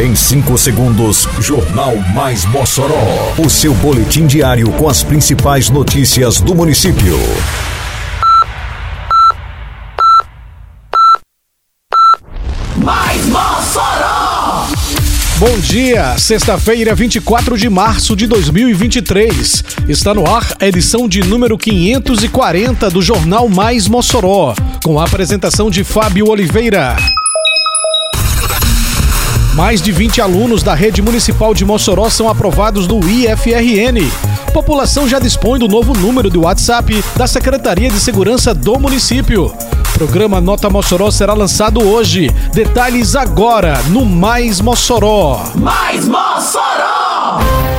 Em 5 segundos, Jornal Mais Mossoró. O seu boletim diário com as principais notícias do município. Mais Mossoró! Bom dia, sexta-feira, 24 de março de 2023. Está no ar a edição de número 540 do Jornal Mais Mossoró, com a apresentação de Fábio Oliveira. Mais de 20 alunos da rede municipal de Mossoró são aprovados no IFRN. População já dispõe do novo número de WhatsApp da Secretaria de Segurança do município. Programa Nota Mossoró será lançado hoje. Detalhes agora no Mais Mossoró. Mais Mossoró!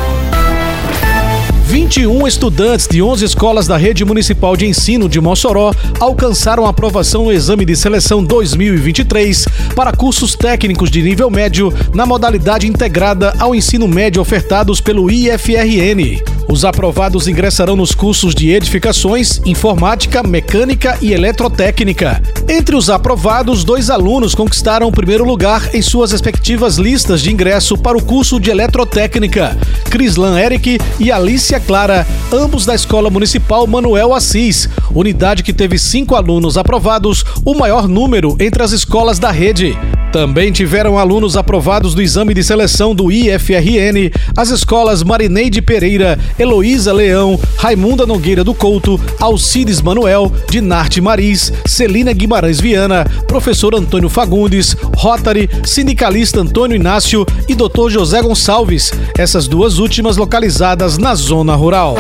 21 estudantes de 11 escolas da Rede Municipal de Ensino de Mossoró alcançaram aprovação no Exame de Seleção 2023 para cursos técnicos de nível médio na modalidade integrada ao ensino médio ofertados pelo IFRN. Os aprovados ingressarão nos cursos de edificações, informática, mecânica e eletrotécnica. Entre os aprovados, dois alunos conquistaram o primeiro lugar em suas respectivas listas de ingresso para o curso de eletrotécnica: Crislan Eric e Alicia Clara, ambos da Escola Municipal Manuel Assis, unidade que teve cinco alunos aprovados, o maior número entre as escolas da rede. Também tiveram alunos aprovados do exame de seleção do IFRN as escolas Marineide Pereira, Heloísa Leão, Raimunda Nogueira do Couto, Alcides Manuel, Dinarte Maris, Celina Guimarães Viana, professor Antônio Fagundes, Rotary, sindicalista Antônio Inácio e Dr. José Gonçalves, essas duas últimas localizadas na zona rural.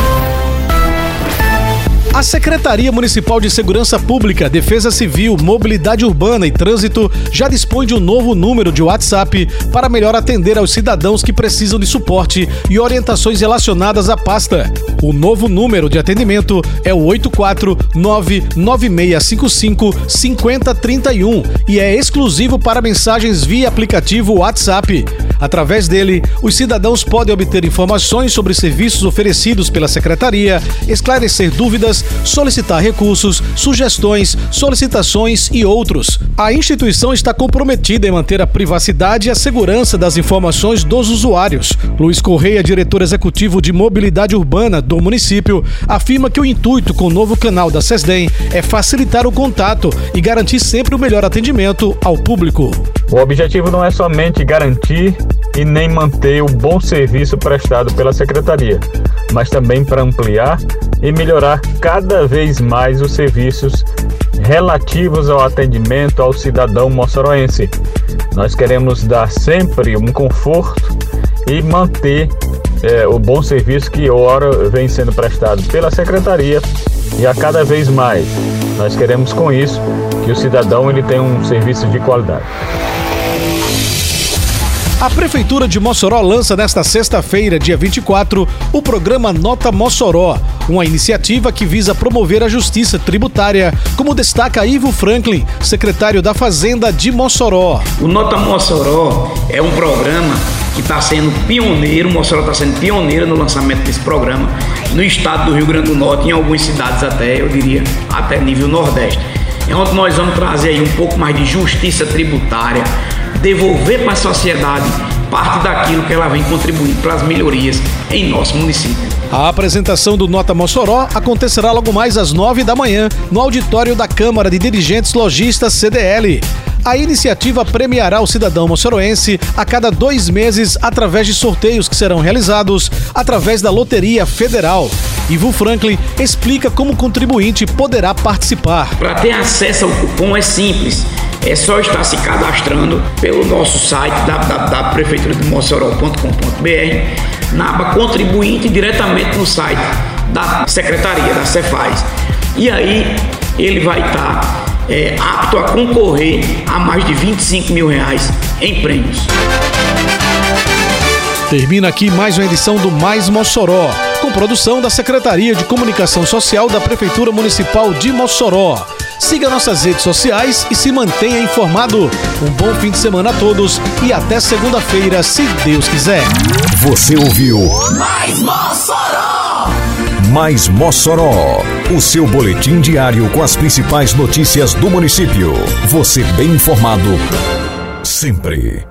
A Secretaria Municipal de Segurança Pública, Defesa Civil, Mobilidade Urbana e Trânsito já dispõe de um novo número de WhatsApp para melhor atender aos cidadãos que precisam de suporte e orientações relacionadas à pasta. O novo número de atendimento é o 849-9655-5031 e é exclusivo para mensagens via aplicativo WhatsApp. Através dele, os cidadãos podem obter informações sobre serviços oferecidos pela Secretaria, esclarecer dúvidas, solicitar recursos, sugestões, solicitações e outros. A instituição está comprometida em manter a privacidade e a segurança das informações dos usuários. Luiz Correia, diretor executivo de mobilidade urbana do município, afirma que o intuito com o novo canal da SESDEM é facilitar o contato e garantir sempre o melhor atendimento ao público. O objetivo não é somente garantir e nem manter o bom serviço prestado pela Secretaria, mas também para ampliar e melhorar cada vez mais os serviços relativos ao atendimento ao cidadão moçoroense. Nós queremos dar sempre um conforto e manter é, o bom serviço que ora vem sendo prestado pela Secretaria e a cada vez mais. Nós queremos com isso que o cidadão ele tenha um serviço de qualidade. A Prefeitura de Mossoró lança nesta sexta-feira, dia 24, o programa Nota Mossoró, uma iniciativa que visa promover a justiça tributária, como destaca Ivo Franklin, secretário da Fazenda de Mossoró. O Nota Mossoró é um programa que está sendo pioneiro, Mossoró está sendo pioneira no lançamento desse programa no estado do Rio Grande do Norte, em algumas cidades até, eu diria, até nível Nordeste. É onde nós vamos trazer aí um pouco mais de justiça tributária, devolver para a sociedade parte daquilo que ela vem contribuindo para as melhorias em nosso município. A apresentação do Nota Mossoró acontecerá logo mais às nove da manhã no auditório da Câmara de Dirigentes Logistas CDL. A iniciativa premiará o cidadão moçoroense a cada dois meses através de sorteios que serão realizados através da Loteria Federal. Ivo Franklin explica como o contribuinte poderá participar. Para ter acesso ao cupom é simples. É só estar se cadastrando pelo nosso site www.prefeiturademossoró.com.br na aba contribuinte diretamente no site da Secretaria, da Cefaz. E aí ele vai estar é, apto a concorrer a mais de 25 mil reais em prêmios. Termina aqui mais uma edição do Mais Mossoró, com produção da Secretaria de Comunicação Social da Prefeitura Municipal de Mossoró. Siga nossas redes sociais e se mantenha informado. Um bom fim de semana a todos e até segunda-feira, se Deus quiser. Você ouviu Mais Mossoró! Mais Mossoró, o seu boletim diário com as principais notícias do município. Você bem informado sempre.